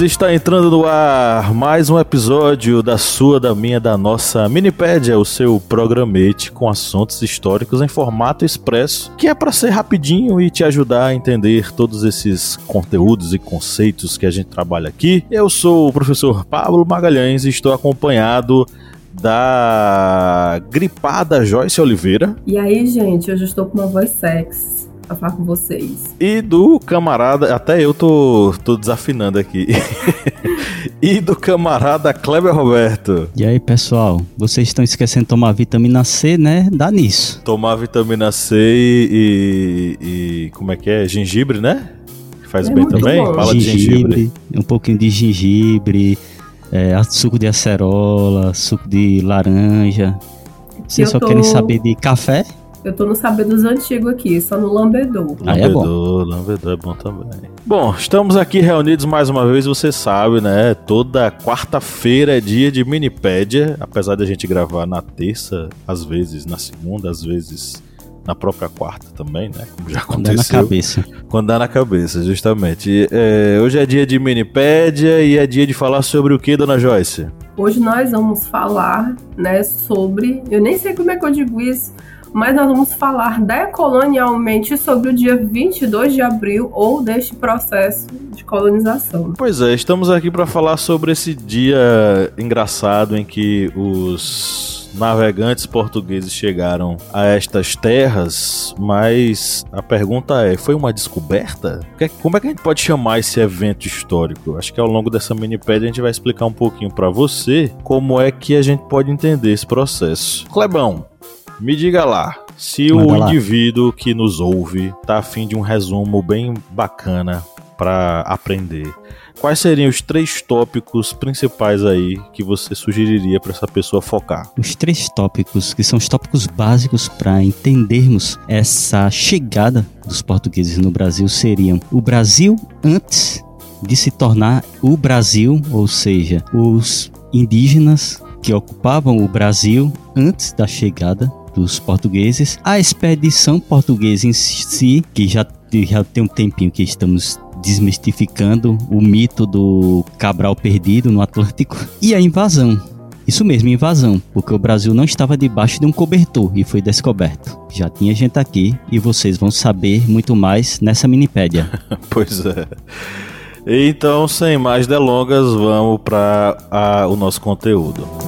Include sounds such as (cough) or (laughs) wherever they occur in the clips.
Está entrando no ar mais um episódio da sua, da minha, da nossa Minipédia, o seu programete com assuntos históricos em formato expresso, que é para ser rapidinho e te ajudar a entender todos esses conteúdos e conceitos que a gente trabalha aqui. Eu sou o professor Pablo Magalhães e estou acompanhado da gripada Joyce Oliveira. E aí, gente, hoje eu estou com uma voz sexy pra falar com vocês. E do camarada, até eu tô, tô desafinando aqui. (laughs) e do camarada Kleber Roberto. E aí, pessoal, vocês estão esquecendo de tomar vitamina C, né? Dá nisso. Tomar vitamina C e, e, e como é que é? Gengibre, né? Faz é bem também? Bom. Fala gengibre, de gengibre. Um pouquinho de gengibre, é, suco de acerola, suco de laranja. Vocês só tô... querem saber de café? Eu tô no saber dos antigos aqui, só no lambedor. Ah, é bom. Lambedor é bom também. Bom, estamos aqui reunidos mais uma vez, você sabe, né? Toda quarta-feira é dia de Minipédia, apesar de a gente gravar na terça, às vezes na segunda, às vezes na própria quarta também, né? Como já aconteceu. Quando dá na cabeça. Quando dá na cabeça, justamente. É, hoje é dia de Minipédia e é dia de falar sobre o que, dona Joyce? Hoje nós vamos falar, né, sobre. Eu nem sei como é que eu digo isso mas nós vamos falar decolonialmente sobre o dia 22 de abril ou deste processo de colonização. Pois é, estamos aqui para falar sobre esse dia engraçado em que os navegantes portugueses chegaram a estas terras, mas a pergunta é: foi uma descoberta? É como é que a gente pode chamar esse evento histórico? Acho que ao longo dessa minipédia a gente vai explicar um pouquinho para você como é que a gente pode entender esse processo. Clebão, me diga lá, se Manda o lá. indivíduo que nos ouve tá afim de um resumo bem bacana para aprender, quais seriam os três tópicos principais aí que você sugeriria para essa pessoa focar? Os três tópicos que são os tópicos básicos para entendermos essa chegada dos portugueses no Brasil seriam o Brasil antes de se tornar o Brasil, ou seja, os indígenas que ocupavam o Brasil antes da chegada dos portugueses, a expedição portuguesa em si, que já, já tem um tempinho que estamos desmistificando o mito do Cabral perdido no Atlântico, e a invasão. Isso mesmo, invasão, porque o Brasil não estava debaixo de um cobertor e foi descoberto. Já tinha gente aqui e vocês vão saber muito mais nessa minipédia. (laughs) pois é. Então, sem mais delongas, vamos para o nosso conteúdo.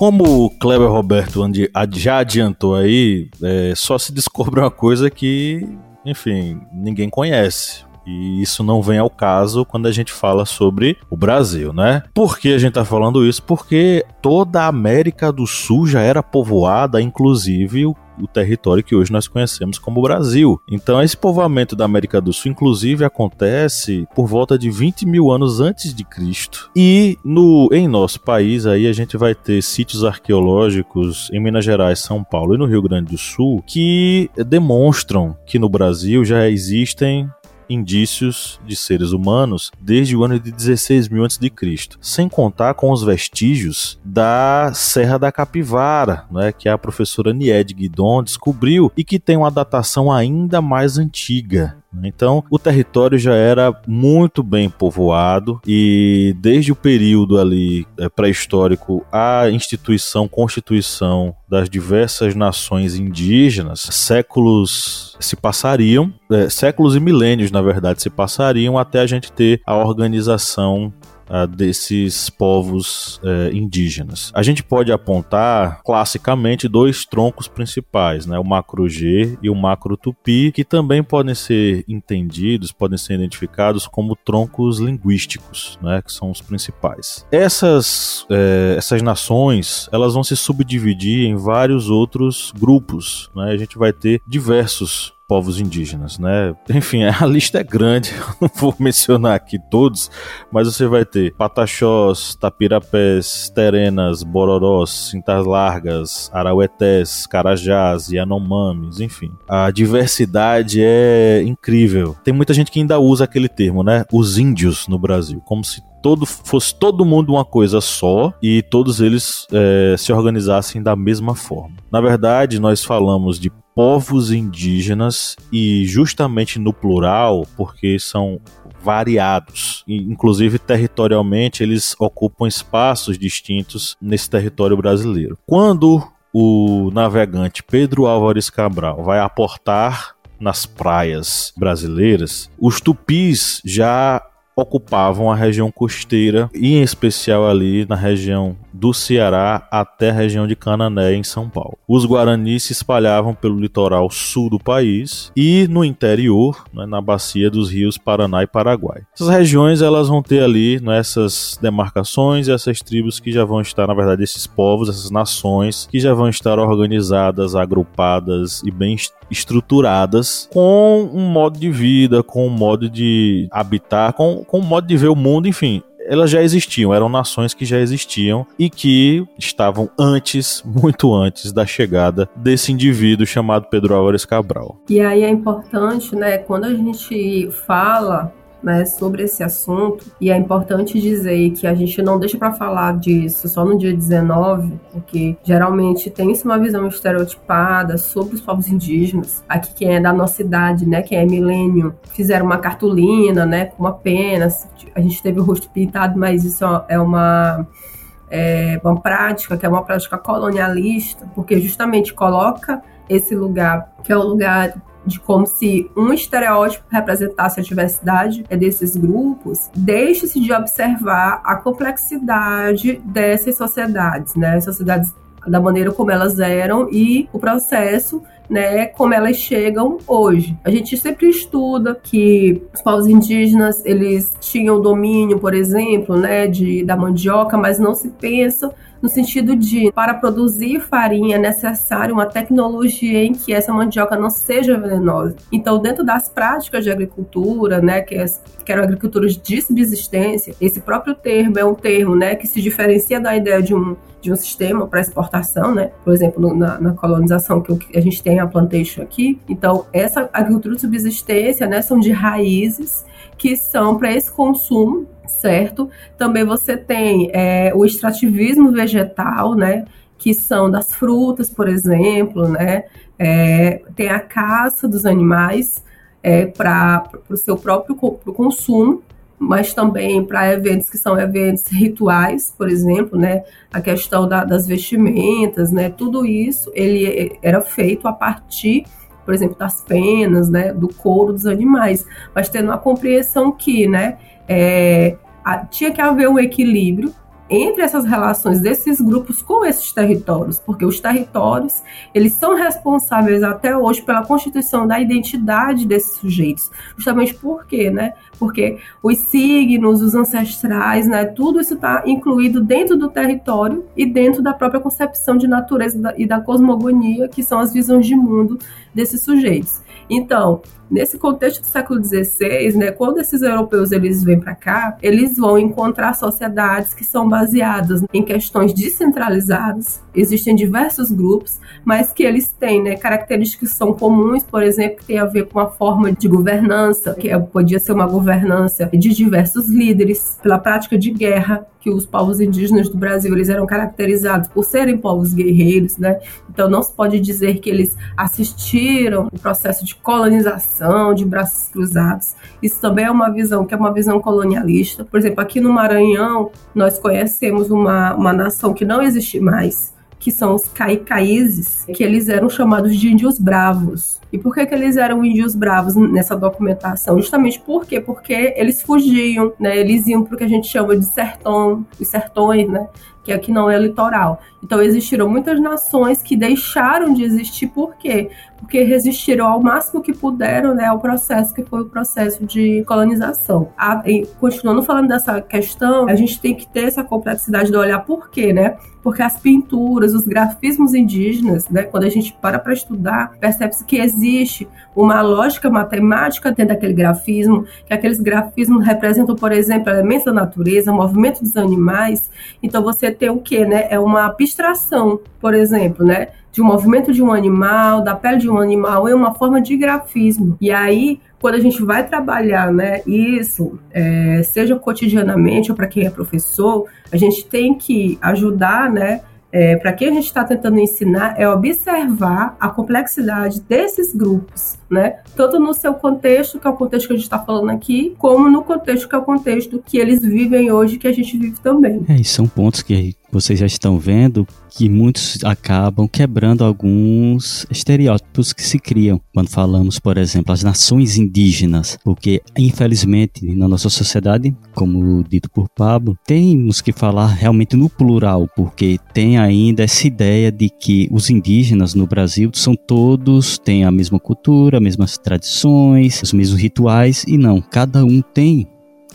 Como o Kleber Roberto já adiantou aí, é, só se descobre uma coisa que, enfim, ninguém conhece. E isso não vem ao caso quando a gente fala sobre o Brasil, né? Por que a gente tá falando isso? Porque toda a América do Sul já era povoada, inclusive o o território que hoje nós conhecemos como Brasil. Então, esse povoamento da América do Sul, inclusive, acontece por volta de 20 mil anos antes de Cristo. E no, em nosso país, aí a gente vai ter sítios arqueológicos em Minas Gerais, São Paulo e no Rio Grande do Sul que demonstram que no Brasil já existem indícios de seres humanos desde o ano de 16 mil a.C., sem contar com os vestígios da Serra da Capivara, né, que a professora Nied Guidon descobriu e que tem uma datação ainda mais antiga. Então, o território já era muito bem povoado e desde o período ali é, pré-histórico, a instituição, constituição das diversas nações indígenas, séculos se passariam, é, séculos e milênios, na verdade, se passariam até a gente ter a organização uh, desses povos uh, indígenas. A gente pode apontar classicamente dois troncos principais, né, o macro G e o macro Tupi, que também podem ser entendidos, podem ser identificados como troncos linguísticos, né, que são os principais. Essas, uh, essas nações elas vão se subdividir em vários outros grupos. Né, a gente vai ter diversos povos indígenas, né? (laughs) Enfim, a lista é grande, (laughs) eu não vou mencionar aqui todos, mas você vai ter pataxós, tapirapés, terenas, bororós, cintas largas, arauetés, carajás, yanomamis, enfim. A diversidade é incrível. Tem muita gente que ainda usa aquele termo, né? Os índios no Brasil, como se todo fosse todo mundo uma coisa só e todos eles é, se organizassem da mesma forma. Na verdade, nós falamos de povos indígenas e justamente no plural, porque são variados, inclusive territorialmente eles ocupam espaços distintos nesse território brasileiro. Quando o navegante Pedro Álvares Cabral vai aportar nas praias brasileiras, os tupis já ocupavam a região costeira e em especial ali na região do Ceará até a região de Canané, em São Paulo. Os guaranis se espalhavam pelo litoral sul do país e no interior, né, na bacia dos rios Paraná e Paraguai. Essas regiões elas vão ter ali né, essas demarcações e essas tribos que já vão estar, na verdade, esses povos, essas nações que já vão estar organizadas, agrupadas e bem estruturadas com um modo de vida, com um modo de habitar, com, com um modo de ver o mundo, enfim elas já existiam, eram nações que já existiam e que estavam antes, muito antes da chegada desse indivíduo chamado Pedro Álvares Cabral. E aí é importante, né, quando a gente fala né, sobre esse assunto. E é importante dizer que a gente não deixa para falar disso só no dia 19, porque geralmente tem-se uma visão estereotipada sobre os povos indígenas. Aqui quem é da nossa idade, né, quem é milênio, fizeram uma cartolina, né, com uma pena. A gente teve o rosto pintado, mas isso é uma é uma prática que é uma prática colonialista, porque justamente coloca esse lugar, que é o lugar de como se um estereótipo representasse a diversidade desses grupos, deixe-se de observar a complexidade dessas sociedades, né? Sociedades da maneira como elas eram e o processo né, como elas chegam hoje. A gente sempre estuda que os povos indígenas, eles tinham domínio, por exemplo, né, de, da mandioca, mas não se pensa no sentido de, para produzir farinha, é necessário uma tecnologia em que essa mandioca não seja venenosa. Então, dentro das práticas de agricultura, né, que, é, que eram agriculturas de subsistência, esse próprio termo é um termo né, que se diferencia da ideia de um de um sistema para exportação, né? Por exemplo, na, na, colonização que a gente tem a plantation aqui. Então, essa agricultura de subsistência, né, são de raízes que são para esse consumo certo? Também você tem é, o extrativismo vegetal, né? Que são das frutas, por exemplo, né? É, tem a caça dos animais é, para o seu próprio pro consumo, mas também para eventos que são eventos rituais, por exemplo, né? A questão da, das vestimentas, né? Tudo isso ele era feito a partir por exemplo, das penas, né, do couro dos animais, mas tendo a compreensão que, né, é, tinha que haver um equilíbrio entre essas relações desses grupos com esses territórios, porque os territórios eles são responsáveis até hoje pela constituição da identidade desses sujeitos, justamente porque, né? Porque os signos, os ancestrais, né? Tudo isso está incluído dentro do território e dentro da própria concepção de natureza e da cosmogonia, que são as visões de mundo desses sujeitos. Então, Nesse contexto do século XVI, né, quando esses europeus eles vêm para cá, eles vão encontrar sociedades que são baseadas em questões descentralizadas. Existem diversos grupos, mas que eles têm né, características que são comuns, por exemplo, que tem a ver com a forma de governança, que é, podia ser uma governança de diversos líderes, pela prática de guerra, que os povos indígenas do Brasil eles eram caracterizados por serem povos guerreiros, né? Então não se pode dizer que eles assistiram o processo de colonização, de braços cruzados. Isso também é uma visão que é uma visão colonialista. Por exemplo, aqui no Maranhão nós conhecemos uma, uma nação que não existe mais, que são os caicaízes, que eles eram chamados de índios bravos. E por que, que eles eram índios bravos nessa documentação? Justamente por quê? Porque eles fugiam, né? Eles iam para o que a gente chama de sertão, os sertões, né? Que aqui não é litoral. Então existiram muitas nações que deixaram de existir por quê? Porque resistiram ao máximo que puderam né, ao processo que foi o processo de colonização. A, continuando falando dessa questão, a gente tem que ter essa complexidade de olhar por quê, né? Porque as pinturas, os grafismos indígenas, né, quando a gente para para estudar, percebe-se que existe uma lógica matemática dentro daquele grafismo, que aqueles grafismos representam, por exemplo, elementos da natureza, movimento dos animais. Então você tem o que, né? É uma abstração, por exemplo, né? De um movimento de um animal, da pele de um animal, é uma forma de grafismo. E aí, quando a gente vai trabalhar né, isso, é, seja cotidianamente ou para quem é professor, a gente tem que ajudar né, é, para quem a gente está tentando ensinar é observar a complexidade desses grupos, né? Tanto no seu contexto, que é o contexto que a gente está falando aqui, como no contexto que é o contexto que eles vivem hoje, que a gente vive também. É, e são pontos que vocês já estão vendo que muitos acabam quebrando alguns estereótipos que se criam quando falamos, por exemplo, as nações indígenas, porque infelizmente na nossa sociedade, como dito por Pablo, temos que falar realmente no plural, porque tem ainda essa ideia de que os indígenas no Brasil são todos têm a mesma cultura, as mesmas tradições, os mesmos rituais e não, cada um tem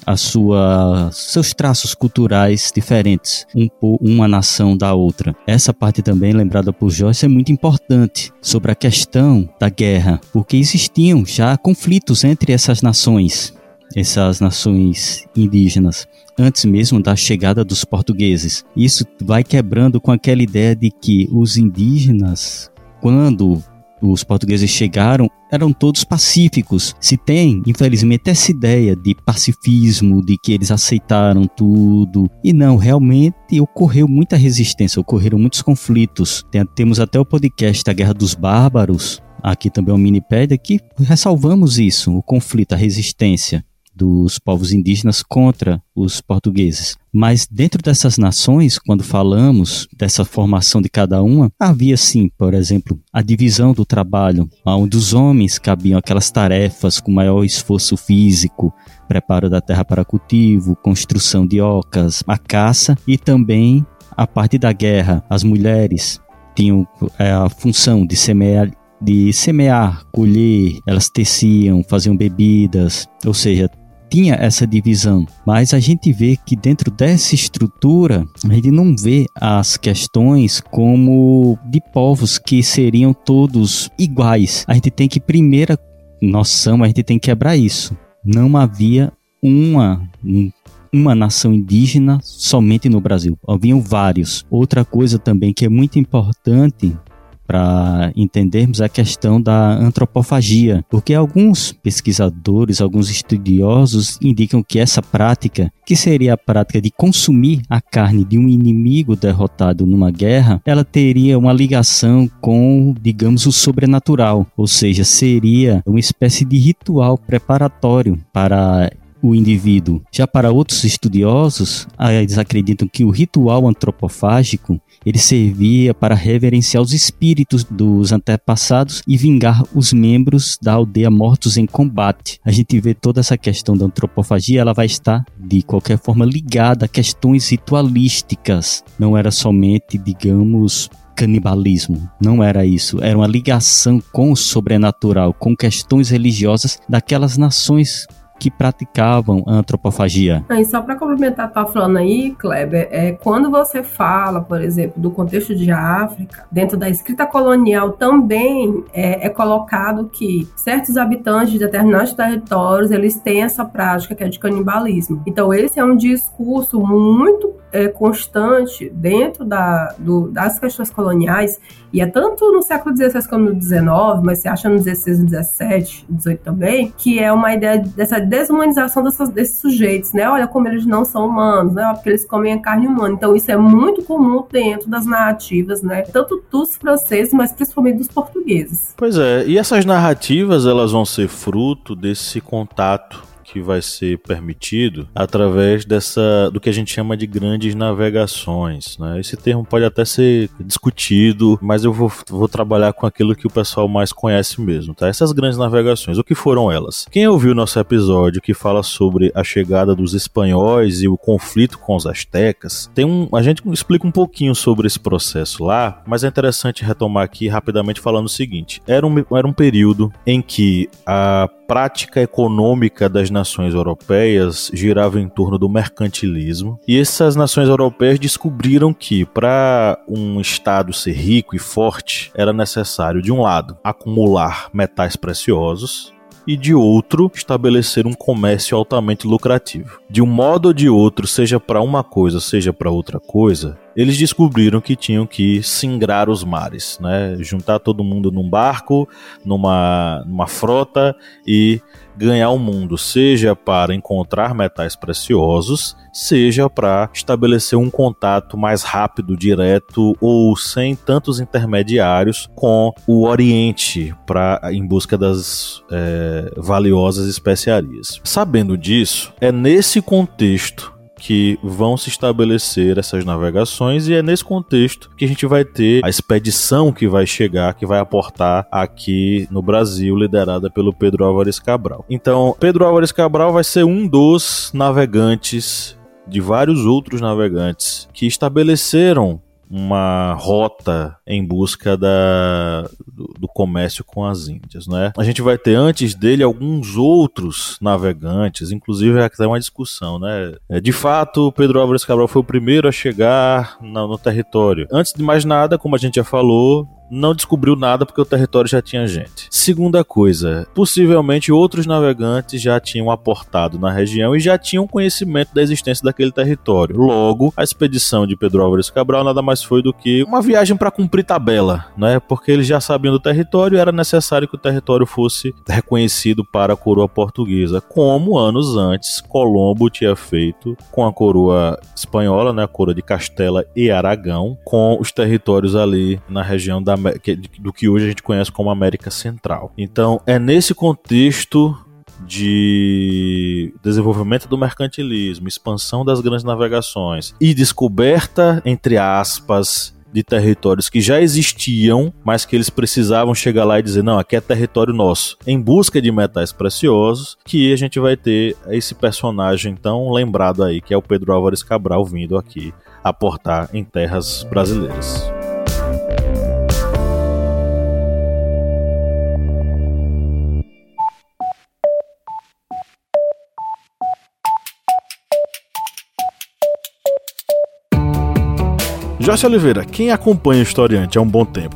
a sua seus traços culturais diferentes, um uma nação da outra. Essa parte também lembrada por Joyce é muito importante sobre a questão da guerra, porque existiam já conflitos entre essas nações, essas nações indígenas antes mesmo da chegada dos portugueses. Isso vai quebrando com aquela ideia de que os indígenas, quando os portugueses chegaram eram todos pacíficos. Se tem, infelizmente, essa ideia de pacifismo, de que eles aceitaram tudo. E não, realmente ocorreu muita resistência, ocorreram muitos conflitos. Tem, temos até o podcast A Guerra dos Bárbaros, aqui também é um minipédia, que ressalvamos isso, o conflito, a resistência dos povos indígenas contra os portugueses. Mas dentro dessas nações, quando falamos dessa formação de cada uma, havia sim, por exemplo, a divisão do trabalho, onde os homens cabiam aquelas tarefas com maior esforço físico, preparo da terra para cultivo, construção de ocas, a caça e também a parte da guerra. As mulheres tinham é, a função de semear de semear, colher, elas teciam, faziam bebidas, ou seja, tinha essa divisão, mas a gente vê que dentro dessa estrutura a gente não vê as questões como de povos que seriam todos iguais. A gente tem que primeira noção, a gente tem que quebrar isso. Não havia uma uma nação indígena somente no Brasil. Haviam vários. Outra coisa também que é muito importante para entendermos a questão da antropofagia, porque alguns pesquisadores, alguns estudiosos indicam que essa prática, que seria a prática de consumir a carne de um inimigo derrotado numa guerra, ela teria uma ligação com, digamos, o sobrenatural, ou seja, seria uma espécie de ritual preparatório para o indivíduo. Já para outros estudiosos, eles acreditam que o ritual antropofágico ele servia para reverenciar os espíritos dos antepassados e vingar os membros da aldeia mortos em combate. A gente vê toda essa questão da antropofagia, ela vai estar de qualquer forma ligada a questões ritualísticas. Não era somente, digamos, canibalismo. Não era isso. Era uma ligação com o sobrenatural, com questões religiosas daquelas nações que praticavam a antropofagia. E só para complementar, tá falando aí, Kleber, é quando você fala, por exemplo, do contexto de África, dentro da escrita colonial também é, é colocado que certos habitantes de determinados territórios eles têm essa prática que é de canibalismo. Então esse é um discurso muito é, constante dentro da, do, das questões coloniais e é tanto no século XVI como no XIX, mas se acha no XVI, no XVII, XVIII também, que é uma ideia dessa desumanização dessas, desses sujeitos, né? Olha como eles não são humanos, né? Porque eles comem a carne humana. Então isso é muito comum dentro das narrativas, né? Tanto dos franceses, mas principalmente dos portugueses. Pois é, e essas narrativas elas vão ser fruto desse contato que vai ser permitido através dessa do que a gente chama de grandes navegações. Né? Esse termo pode até ser discutido, mas eu vou, vou trabalhar com aquilo que o pessoal mais conhece mesmo. Tá? Essas grandes navegações, o que foram elas? Quem ouviu nosso episódio que fala sobre a chegada dos espanhóis e o conflito com os astecas, tem um, a gente explica um pouquinho sobre esse processo lá, mas é interessante retomar aqui rapidamente falando o seguinte: era um, era um período em que a prática econômica das nações europeias girava em torno do mercantilismo, e essas nações europeias descobriram que para um estado ser rico e forte era necessário, de um lado, acumular metais preciosos, e de outro, estabelecer um comércio altamente lucrativo. De um modo ou de outro, seja para uma coisa, seja para outra coisa, eles descobriram que tinham que singrar os mares, né? Juntar todo mundo num barco, numa, numa frota e ganhar o mundo, seja para encontrar metais preciosos, seja para estabelecer um contato mais rápido, direto ou sem tantos intermediários com o Oriente para em busca das é, valiosas especiarias. Sabendo disso, é nesse contexto que vão se estabelecer essas navegações e é nesse contexto que a gente vai ter a expedição que vai chegar, que vai aportar aqui no Brasil, liderada pelo Pedro Álvares Cabral. Então, Pedro Álvares Cabral vai ser um dos navegantes de vários outros navegantes que estabeleceram uma rota em busca da, do, do, comércio com as Índias, né? A gente vai ter antes dele alguns outros navegantes, inclusive é até uma discussão, né? É, de fato, Pedro Álvares Cabral foi o primeiro a chegar no, no território. Antes de mais nada, como a gente já falou, não descobriu nada porque o território já tinha gente. Segunda coisa, possivelmente outros navegantes já tinham aportado na região e já tinham conhecimento da existência daquele território. Logo, a expedição de Pedro Álvares Cabral nada mais foi do que uma viagem para cumprir tabela, né? Porque eles já sabiam do território era necessário que o território fosse reconhecido para a coroa portuguesa, como anos antes Colombo tinha feito com a coroa espanhola, né? A coroa de Castela e Aragão, com os territórios ali na região do que hoje a gente conhece como América Central. Então, é nesse contexto de desenvolvimento do mercantilismo, expansão das grandes navegações e descoberta, entre aspas, de territórios que já existiam, mas que eles precisavam chegar lá e dizer: não, aqui é território nosso, em busca de metais preciosos, que a gente vai ter esse personagem tão lembrado aí, que é o Pedro Álvares Cabral vindo aqui aportar em terras brasileiras. Jorge Oliveira, quem acompanha o Historiante há um bom tempo,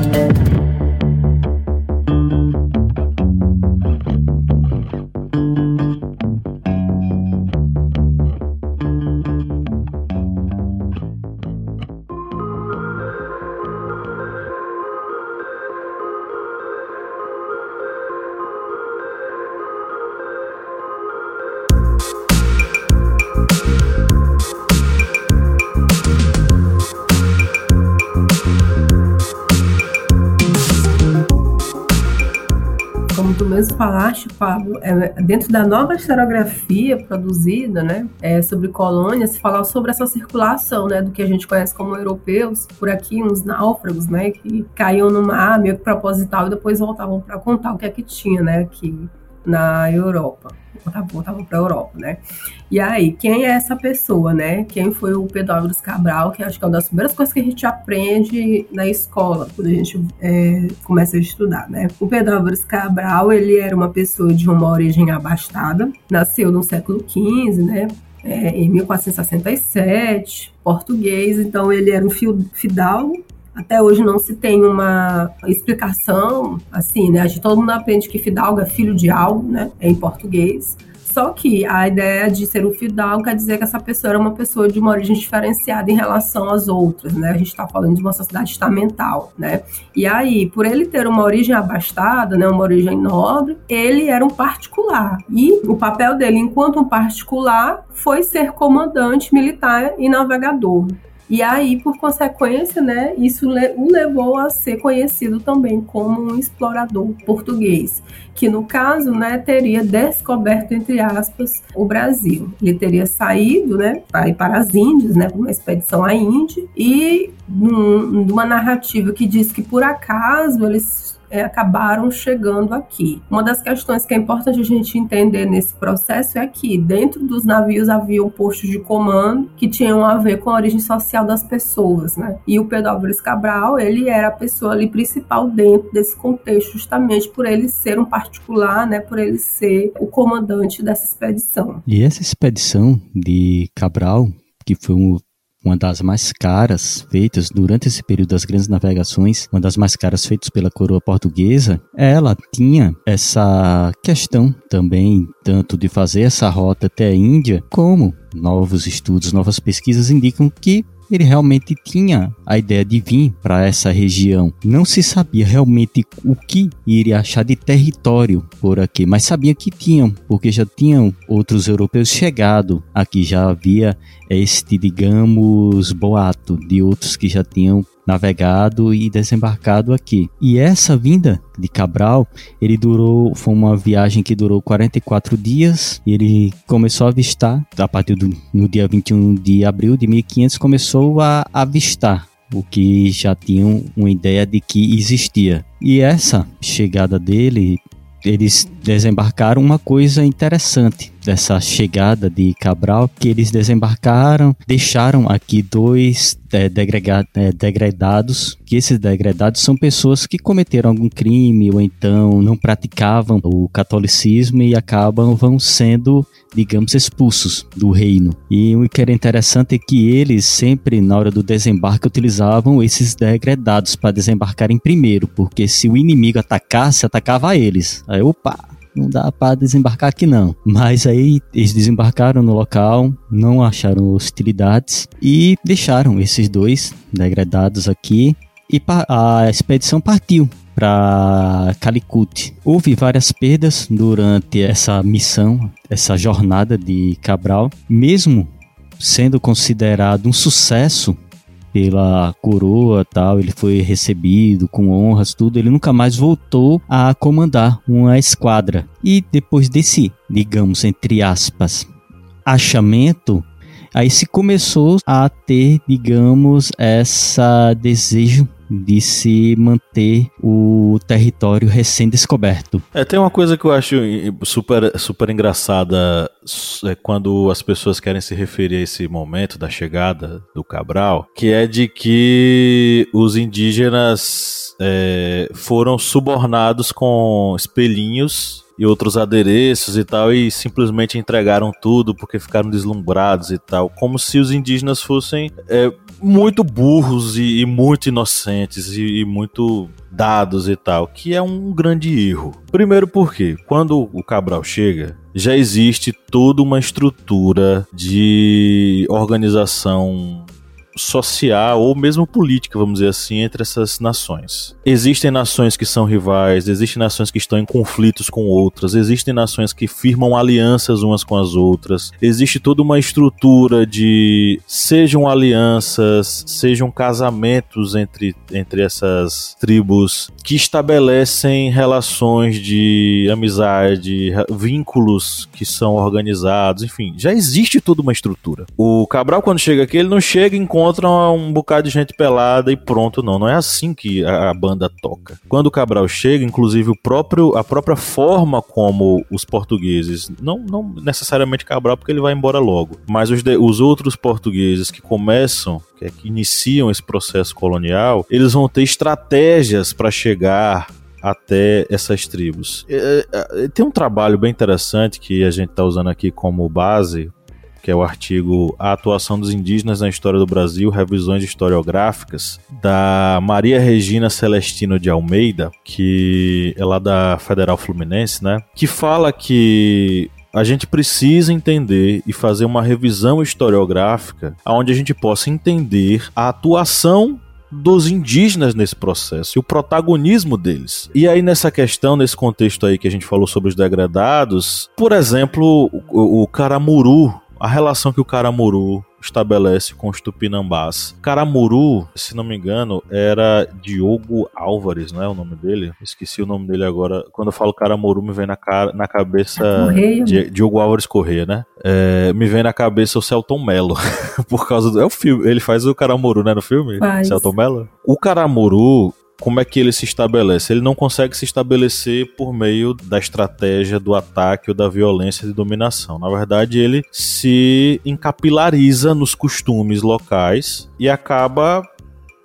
Falaste, Pablo, é, dentro da nova historiografia produzida, né, é, sobre colônias, fala sobre essa circulação, né, do que a gente conhece como europeus, por aqui, uns náufragos, né, que caíam no mar meio que proposital e depois voltavam para contar o que é que tinha, né, aqui na Europa voltavam para a Europa, né? E aí, quem é essa pessoa, né? Quem foi o Pedro Álvares Cabral, que acho que é uma das primeiras coisas que a gente aprende na escola, quando a gente é, começa a estudar, né? O Pedro Álvares Cabral, ele era uma pessoa de uma origem abastada, nasceu no século XV, né? É, em 1467, português, então ele era um fidalgo até hoje não se tem uma explicação, assim, né? A gente, todo mundo aprende que fidalgo é filho de algo, né? É em português. Só que a ideia de ser um fidalgo quer dizer que essa pessoa era uma pessoa de uma origem diferenciada em relação às outras, né? A gente está falando de uma sociedade estamental, né? E aí, por ele ter uma origem abastada, né, uma origem nobre, ele era um particular. E o papel dele enquanto um particular foi ser comandante militar e navegador. E aí, por consequência, né, isso o levou a ser conhecido também como um explorador português, que no caso, né, teria descoberto entre aspas o Brasil. Ele teria saído, né, para ir para as Índias, né, para uma expedição à Índia e num, numa narrativa que diz que por acaso eles é, acabaram chegando aqui. Uma das questões que é importante a gente entender nesse processo é que dentro dos navios haviam postos de comando que tinham a ver com a origem social das pessoas, né? E o Pedro Álvares Cabral, ele era a pessoa ali principal dentro desse contexto, justamente por ele ser um particular, né? Por ele ser o comandante dessa expedição. E essa expedição de Cabral, que foi um uma das mais caras feitas durante esse período das grandes navegações, uma das mais caras feitas pela coroa portuguesa, ela tinha essa questão também, tanto de fazer essa rota até a Índia, como novos estudos, novas pesquisas indicam que ele realmente tinha a ideia de vir para essa região. Não se sabia realmente o que iria achar de território por aqui, mas sabia que tinham, porque já tinham outros europeus chegado aqui, já havia este, digamos, boato de outros que já tinham navegado e desembarcado aqui. E essa vinda de Cabral, ele durou, foi uma viagem que durou 44 dias, e ele começou a avistar, a partir do no dia 21 de abril de 1500, começou a avistar o que já tinham uma ideia de que existia. E essa chegada dele eles desembarcaram uma coisa interessante dessa chegada de Cabral, que eles desembarcaram, deixaram aqui dois é, é, degradados, que esses degradados são pessoas que cometeram algum crime ou então não praticavam o catolicismo e acabam vão sendo digamos, expulsos do reino. E o que era interessante é que eles sempre, na hora do desembarque, utilizavam esses degradados para desembarcarem primeiro, porque se o inimigo atacasse, atacava eles. Aí, opa, não dá para desembarcar aqui não. Mas aí eles desembarcaram no local, não acharam hostilidades e deixaram esses dois degradados aqui e a expedição partiu para Calicut. Houve várias perdas durante essa missão, essa jornada de Cabral, mesmo sendo considerado um sucesso pela coroa tal, ele foi recebido com honras, tudo, ele nunca mais voltou a comandar uma esquadra. E depois desse, digamos, entre aspas, achamento, aí se começou a ter, digamos, essa desejo de se manter o território recém-descoberto. É, tem uma coisa que eu acho super, super engraçada é quando as pessoas querem se referir a esse momento da chegada do Cabral, que é de que os indígenas é, foram subornados com espelhinhos e outros adereços e tal, e simplesmente entregaram tudo porque ficaram deslumbrados e tal, como se os indígenas fossem é, muito burros e, e muito inocentes e, e, muito dados e tal, que é um grande erro. Primeiro porque quando o Cabral chega, já existe toda uma estrutura de organização social ou mesmo política, vamos dizer assim, entre essas nações. Existem nações que são rivais, existem nações que estão em conflitos com outras, existem nações que firmam alianças umas com as outras, existe toda uma estrutura de sejam alianças, sejam casamentos entre, entre essas tribos que estabelecem relações de amizade, vínculos que são organizados, enfim, já existe toda uma estrutura. O Cabral, quando chega aqui, ele não chega e encontra um bocado de gente pelada e pronto, não. Não é assim que a, banda toca. Quando o Cabral chega, inclusive o próprio, a própria forma como os portugueses, não, não necessariamente Cabral, porque ele vai embora logo, mas os, de, os outros portugueses que começam que, é, que iniciam esse processo colonial, eles vão ter estratégias para chegar até essas tribos. É, é, tem um trabalho bem interessante que a gente está usando aqui como base que é o artigo A Atuação dos Indígenas na História do Brasil, Revisões Historiográficas, da Maria Regina Celestino de Almeida, que é lá da Federal Fluminense, né? Que fala que a gente precisa entender e fazer uma revisão historiográfica onde a gente possa entender a atuação dos indígenas nesse processo e o protagonismo deles. E aí nessa questão, nesse contexto aí que a gente falou sobre os degradados, por exemplo, o, o Caramuru, a relação que o Caramuru estabelece com os tupinambás. Caramuru, se não me engano, era Diogo Álvares, não é o nome dele? Esqueci o nome dele agora. Quando eu falo Caramuru, me vem na, cara, na cabeça é Di, Diogo Álvares Correia, né? É, me vem na cabeça o Celton Mello, (laughs) por causa do... É o filme, ele faz o Caramuru, né, no filme? Faz. Celton Mello? O Caramuru, como é que ele se estabelece? Ele não consegue se estabelecer por meio da estratégia do ataque ou da violência de dominação. Na verdade, ele se encapilariza nos costumes locais e acaba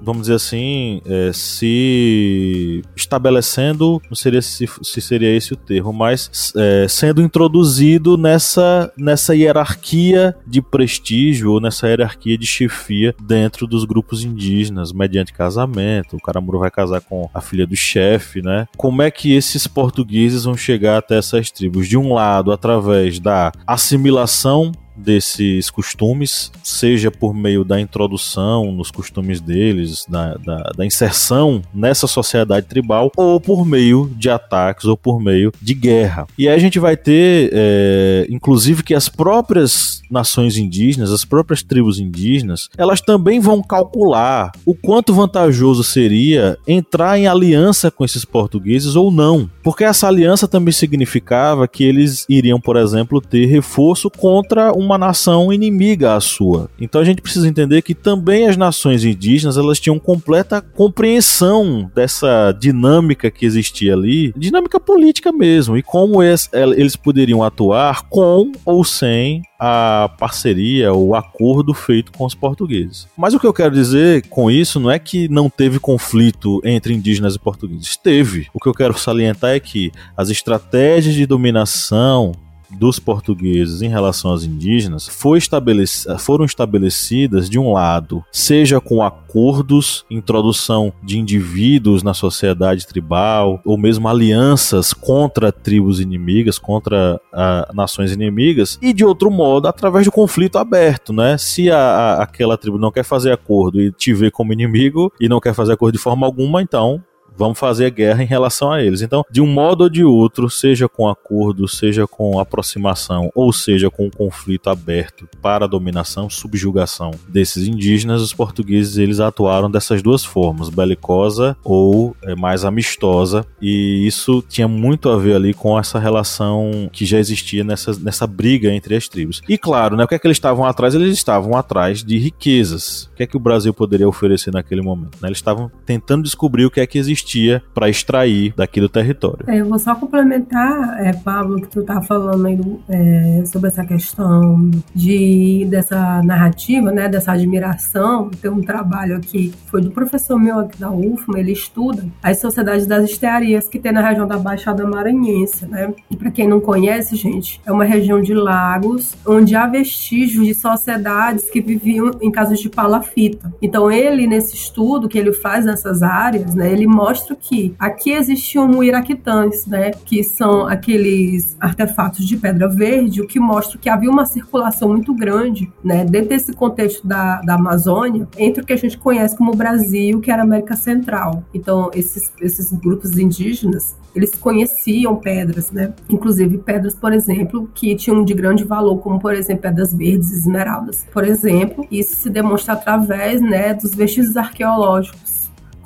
vamos dizer assim, é, se estabelecendo, não seria se, se, seria esse o termo, mas é, sendo introduzido nessa, nessa hierarquia de prestígio ou nessa hierarquia de chefia dentro dos grupos indígenas, mediante casamento. O Caramuru vai casar com a filha do chefe, né? Como é que esses portugueses vão chegar até essas tribos? De um lado, através da assimilação desses costumes, seja por meio da introdução nos costumes deles, da, da, da, inserção nessa sociedade tribal, ou por meio de ataques, ou por meio de guerra. E aí a gente vai ter, é, inclusive, que as próprias nações indígenas, as próprias tribos indígenas, elas também vão calcular o quanto vantajoso seria entrar em aliança com esses portugueses ou não. Porque essa aliança também significava que eles iriam, por exemplo, ter reforço contra um uma nação inimiga à sua. Então a gente precisa entender que também as nações indígenas elas tinham completa compreensão dessa dinâmica que existia ali, dinâmica política mesmo, e como eles poderiam atuar com ou sem a parceria, o acordo feito com os portugueses. Mas o que eu quero dizer com isso não é que não teve conflito entre indígenas e portugueses. Teve. O que eu quero salientar é que as estratégias de dominação dos portugueses em relação aos indígenas foi estabelec foram estabelecidas de um lado, seja com acordos, introdução de indivíduos na sociedade tribal, ou mesmo alianças contra tribos inimigas, contra a, nações inimigas, e de outro modo, através do conflito aberto, né? Se a, a, aquela tribo não quer fazer acordo e te vê como inimigo e não quer fazer acordo de forma alguma, então vamos fazer guerra em relação a eles. Então, de um modo ou de outro, seja com acordo, seja com aproximação, ou seja com um conflito aberto para a dominação, subjugação desses indígenas, os portugueses eles atuaram dessas duas formas, belicosa ou é, mais amistosa, e isso tinha muito a ver ali com essa relação que já existia nessa, nessa briga entre as tribos. E claro, né, o que é que eles estavam atrás? Eles estavam atrás de riquezas. O que é que o Brasil poderia oferecer naquele momento? Né? Eles estavam tentando descobrir o que é que existia existia para extrair daquele território. É, eu vou só complementar, é, Pablo, que tu tá falando aí do, é, sobre essa questão de dessa narrativa, né, dessa admiração. Tem um trabalho aqui, foi do professor meu aqui da UFMA, ele estuda as sociedades das estearias que tem na região da Baixada Maranhense, né? E para quem não conhece, gente, é uma região de lagos onde há vestígios de sociedades que viviam em casas de palafita. Então ele nesse estudo que ele faz nessas áreas, né, ele mostra mostra que aqui existiam muiraquitãs, né, que são aqueles artefatos de pedra verde, o que mostra que havia uma circulação muito grande, né, dentro desse contexto da, da Amazônia, entre o que a gente conhece como Brasil, que era América Central. Então, esses, esses grupos indígenas, eles conheciam pedras, né, inclusive pedras, por exemplo, que tinham de grande valor, como, por exemplo, pedras verdes, esmeraldas, por exemplo. Isso se demonstra através, né, dos vestígios arqueológicos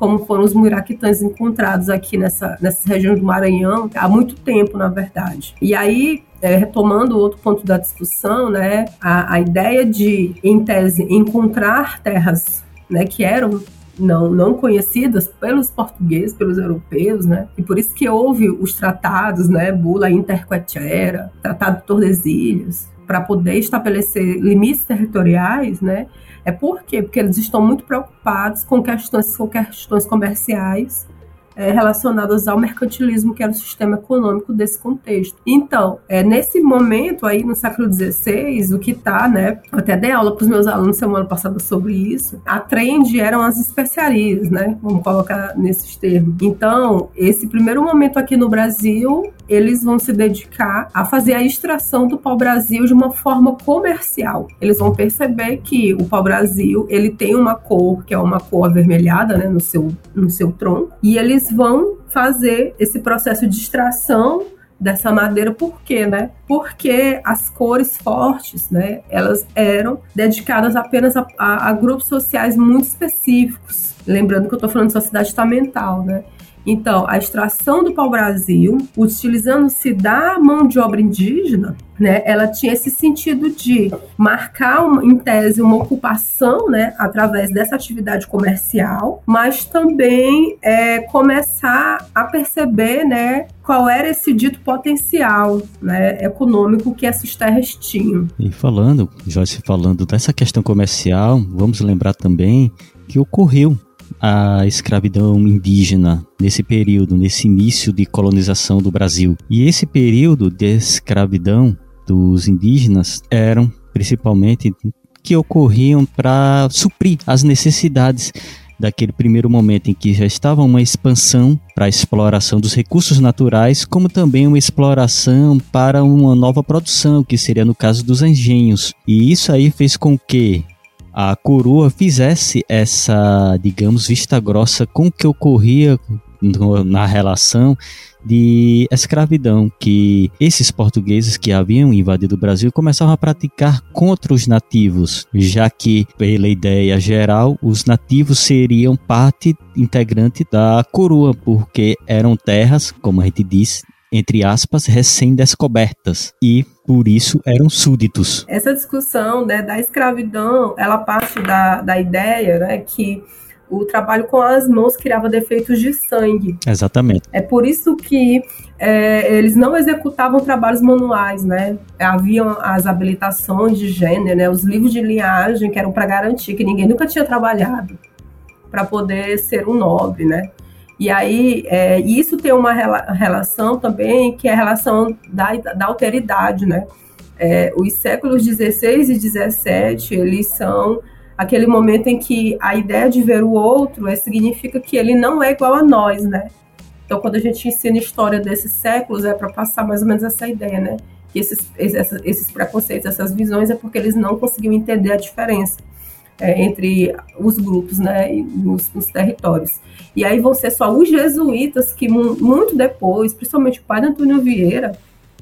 como foram os muraquitãs encontrados aqui nessa, nessa região do Maranhão há muito tempo, na verdade. E aí, é, retomando outro ponto da discussão, né, a, a ideia de, em tese, encontrar terras né, que eram não, não conhecidas pelos portugueses, pelos europeus, né? E por isso que houve os tratados, né? Bula Interquetera, Tratado de Tordesilhas, para poder estabelecer limites territoriais, né? É por quê? Porque eles estão muito preocupados com questões, com questões comerciais é, relacionadas ao mercantilismo, que era o sistema econômico desse contexto. Então, é, nesse momento aí, no século XVI, o que está, né, até dei aula para os meus alunos semana passada sobre isso, a trend eram as especiarias, né, vamos colocar nesses termos. Então, esse primeiro momento aqui no Brasil, eles vão se dedicar a fazer a extração do pau-brasil de uma forma comercial. Eles vão perceber que o pau-brasil, ele tem uma cor, que é uma cor avermelhada, né, no seu, no seu tronco, e eles vão fazer esse processo de extração dessa madeira, por quê, né? Porque as cores fortes, né, elas eram dedicadas apenas a, a, a grupos sociais muito específicos. Lembrando que eu estou falando de sociedade estamental, né? Então, a extração do pau-brasil, utilizando-se da mão de obra indígena, né, ela tinha esse sentido de marcar, uma, em tese, uma ocupação né, através dessa atividade comercial, mas também é, começar a perceber né, qual era esse dito potencial né, econômico que essas terras tinham. E falando, Joyce, falando dessa questão comercial, vamos lembrar também que ocorreu a escravidão indígena nesse período, nesse início de colonização do Brasil. E esse período de escravidão dos indígenas eram principalmente que ocorriam para suprir as necessidades daquele primeiro momento em que já estava uma expansão para a exploração dos recursos naturais, como também uma exploração para uma nova produção, que seria no caso dos engenhos. E isso aí fez com que a coroa fizesse essa, digamos, vista grossa com o que ocorria na relação de escravidão que esses portugueses que haviam invadido o Brasil começavam a praticar contra os nativos, já que, pela ideia geral, os nativos seriam parte integrante da coroa, porque eram terras, como a gente disse, entre aspas, recém-descobertas e por isso eram súditos. Essa discussão né, da escravidão, ela parte da, da ideia né, que o trabalho com as mãos criava defeitos de sangue. Exatamente. É por isso que é, eles não executavam trabalhos manuais, né? Haviam as habilitações de gênero, né? os livros de linhagem que eram para garantir que ninguém nunca tinha trabalhado para poder ser um nobre, né? E aí, é, isso tem uma rela relação também, que é a relação da, da alteridade, né? É, os séculos 16 e 17, eles são aquele momento em que a ideia de ver o outro é, significa que ele não é igual a nós, né? Então, quando a gente ensina história desses séculos, é para passar mais ou menos essa ideia, né? Que esses, esses, esses preconceitos, essas visões, é porque eles não conseguiam entender a diferença é, entre os grupos, né, nos, nos, territórios. E aí vão ser só os jesuítas que, muito depois, principalmente o pai Antônio Vieira,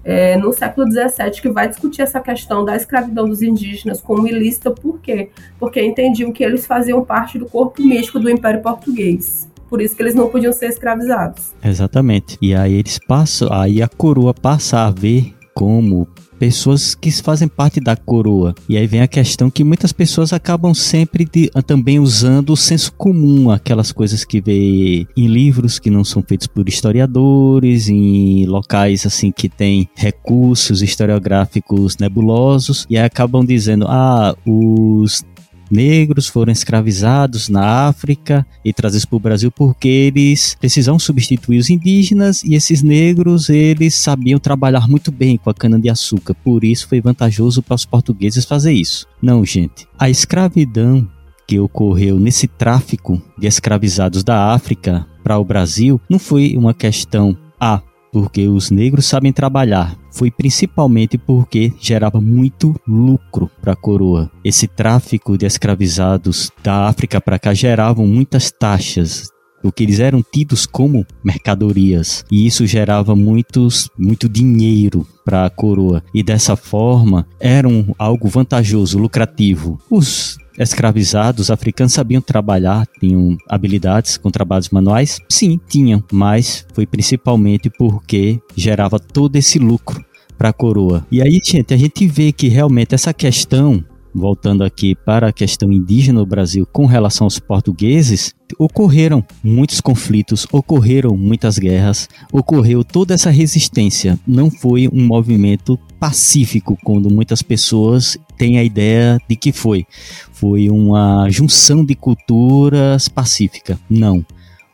é, no século XVII, que vai discutir essa questão da escravidão dos indígenas como ilícita, por quê? Porque entendiam que eles faziam parte do corpo místico do Império Português. Por isso que eles não podiam ser escravizados. Exatamente. E aí eles passam, aí a coroa passa a ver como pessoas que fazem parte da coroa. E aí vem a questão que muitas pessoas acabam sempre de, também usando o senso comum, aquelas coisas que vê em livros que não são feitos por historiadores, em locais assim que tem recursos historiográficos nebulosos, e aí acabam dizendo: ah, os negros foram escravizados na África e trazidos para o Brasil porque eles precisam substituir os indígenas e esses negros eles sabiam trabalhar muito bem com a cana de açúcar, por isso foi vantajoso para os portugueses fazer isso. Não, gente. A escravidão que ocorreu nesse tráfico de escravizados da África para o Brasil não foi uma questão A, porque os negros sabem trabalhar, foi principalmente porque gerava muito lucro para a coroa. Esse tráfico de escravizados da África para cá geravam muitas taxas porque eles eram tidos como mercadorias e isso gerava muitos, muito dinheiro para a coroa e dessa forma eram algo vantajoso, lucrativo. Os escravizados africanos sabiam trabalhar, tinham habilidades com trabalhos manuais? Sim, tinham, mas foi principalmente porque gerava todo esse lucro para a coroa. E aí, gente, a gente vê que realmente essa questão voltando aqui para a questão indígena no Brasil com relação aos portugueses, ocorreram muitos conflitos, ocorreram muitas guerras, ocorreu toda essa resistência. Não foi um movimento pacífico, quando muitas pessoas têm a ideia de que foi. Foi uma junção de culturas pacífica. Não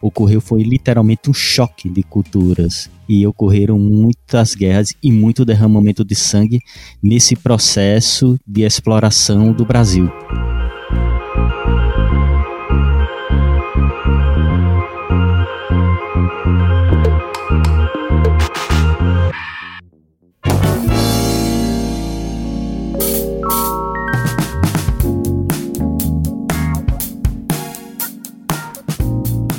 ocorreu foi literalmente um choque de culturas e ocorreram muitas guerras e muito derramamento de sangue nesse processo de exploração do Brasil.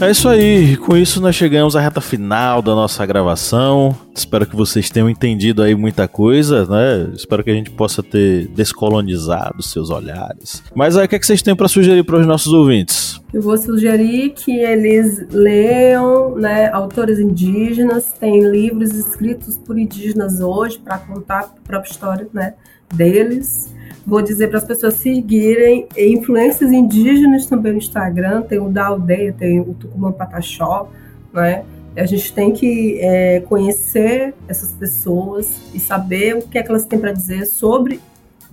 É isso aí, com isso nós chegamos à reta final da nossa gravação. Espero que vocês tenham entendido aí muita coisa, né? Espero que a gente possa ter descolonizado seus olhares. Mas aí, o que, é que vocês têm para sugerir para os nossos ouvintes? Eu vou sugerir que eles leiam né, autores indígenas, tem livros escritos por indígenas hoje para contar a própria história né, deles Vou dizer para as pessoas seguirem influências indígenas também no Instagram, tem o da aldeia, tem o Tucumã Pataxó, né? A gente tem que é, conhecer essas pessoas e saber o que é que elas têm para dizer sobre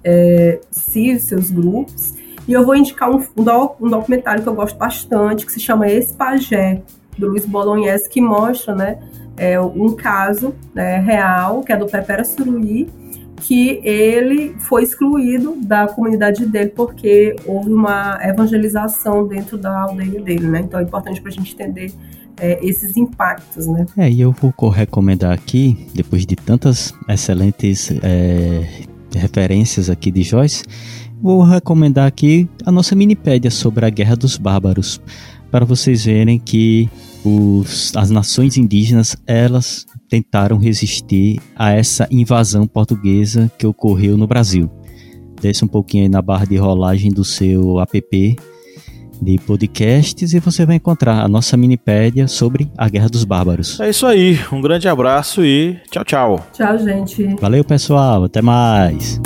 é, si, seus grupos. E eu vou indicar um, um, documentário que eu gosto bastante, que se chama Espagé, do Luiz Bolognese, que mostra né, é, um caso né, real, que é do Pepera Suruí, que ele foi excluído da comunidade dele porque houve uma evangelização dentro da aldeia dele, né? Então é importante para a gente entender é, esses impactos, né? É, e eu vou recomendar aqui, depois de tantas excelentes é, referências aqui de Joyce, vou recomendar aqui a nossa minipédia sobre a Guerra dos Bárbaros, para vocês verem que os, as nações indígenas, elas tentaram resistir a essa invasão portuguesa que ocorreu no Brasil. Desce um pouquinho aí na barra de rolagem do seu app de podcasts e você vai encontrar a nossa minipédia sobre a Guerra dos Bárbaros. É isso aí, um grande abraço e tchau, tchau. Tchau, gente. Valeu, pessoal, até mais.